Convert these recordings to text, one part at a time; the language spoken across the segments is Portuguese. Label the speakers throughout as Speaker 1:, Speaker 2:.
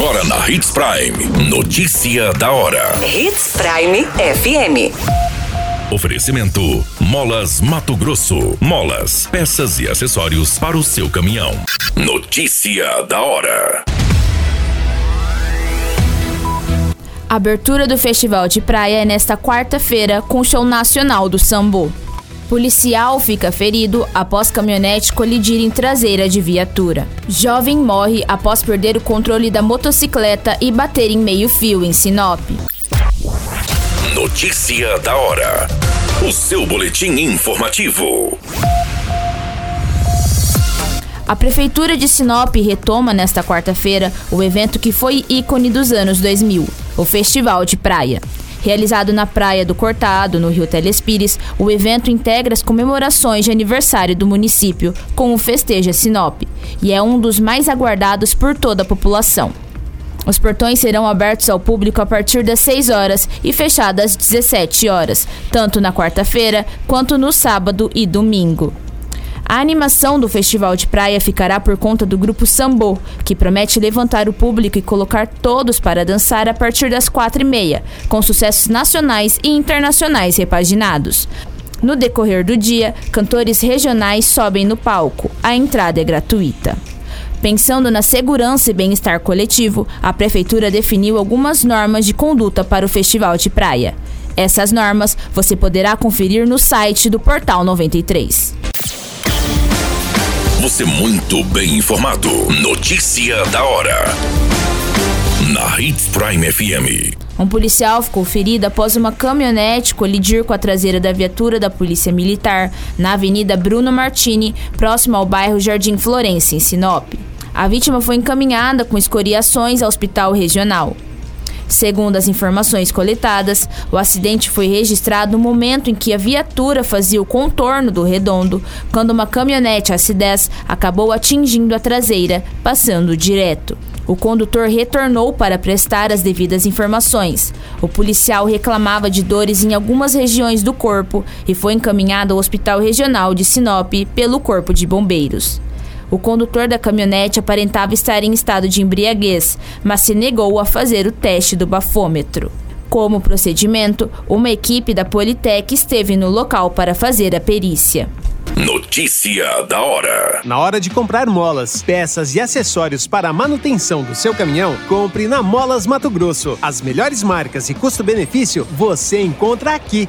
Speaker 1: Agora na Hits Prime. Notícia da hora.
Speaker 2: Hits Prime FM.
Speaker 1: Oferecimento: Molas Mato Grosso. Molas, peças e acessórios para o seu caminhão. Notícia da hora.
Speaker 3: A abertura do Festival de Praia é nesta quarta-feira com o show nacional do Sambo. Policial fica ferido após caminhonete colidir em traseira de viatura. Jovem morre após perder o controle da motocicleta e bater em meio-fio em Sinop.
Speaker 1: Notícia da hora. O seu boletim informativo.
Speaker 3: A Prefeitura de Sinop retoma nesta quarta-feira o evento que foi ícone dos anos 2000, o Festival de Praia. Realizado na Praia do Cortado, no Rio Telespires, o evento integra as comemorações de aniversário do município com o Festeja Sinop e é um dos mais aguardados por toda a população. Os portões serão abertos ao público a partir das 6 horas e fechados às 17 horas, tanto na quarta-feira quanto no sábado e domingo. A animação do Festival de Praia ficará por conta do grupo Sambô, que promete levantar o público e colocar todos para dançar a partir das quatro e meia, com sucessos nacionais e internacionais repaginados. No decorrer do dia, cantores regionais sobem no palco. A entrada é gratuita. Pensando na segurança e bem-estar coletivo, a Prefeitura definiu algumas normas de conduta para o Festival de Praia. Essas normas você poderá conferir no site do Portal 93.
Speaker 1: Você muito bem informado. Notícia da hora. Na Hits Prime FM.
Speaker 3: Um policial ficou ferido após uma caminhonete colidir com a traseira da viatura da Polícia Militar na Avenida Bruno Martini, próximo ao bairro Jardim Florença, em Sinop. A vítima foi encaminhada com escoriações ao hospital regional. Segundo as informações coletadas, o acidente foi registrado no momento em que a viatura fazia o contorno do redondo, quando uma caminhonete AC10 acabou atingindo a traseira, passando direto. O condutor retornou para prestar as devidas informações. O policial reclamava de dores em algumas regiões do corpo e foi encaminhado ao Hospital Regional de Sinop pelo Corpo de Bombeiros. O condutor da caminhonete aparentava estar em estado de embriaguez, mas se negou a fazer o teste do bafômetro. Como procedimento, uma equipe da Politec esteve no local para fazer a perícia.
Speaker 1: Notícia da hora.
Speaker 4: Na hora de comprar molas, peças e acessórios para a manutenção do seu caminhão, compre na Molas Mato Grosso. As melhores marcas e custo-benefício você encontra aqui.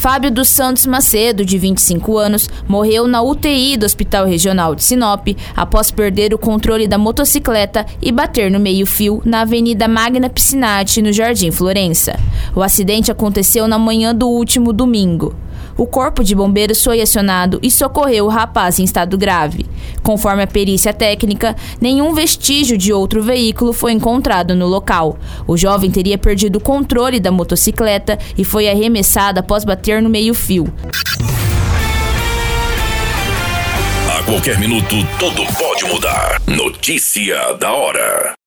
Speaker 3: Fábio dos Santos Macedo, de 25 anos, morreu na UTI do Hospital Regional de Sinop após perder o controle da motocicleta e bater no meio-fio na Avenida Magna Piscinati, no Jardim Florença. O acidente aconteceu na manhã do último domingo. O corpo de bombeiros foi acionado e socorreu o rapaz em estado grave. Conforme a perícia técnica, nenhum vestígio de outro veículo foi encontrado no local. O jovem teria perdido o controle da motocicleta e foi arremessado após bater no meio-fio.
Speaker 1: A qualquer minuto, tudo pode mudar. Notícia da hora.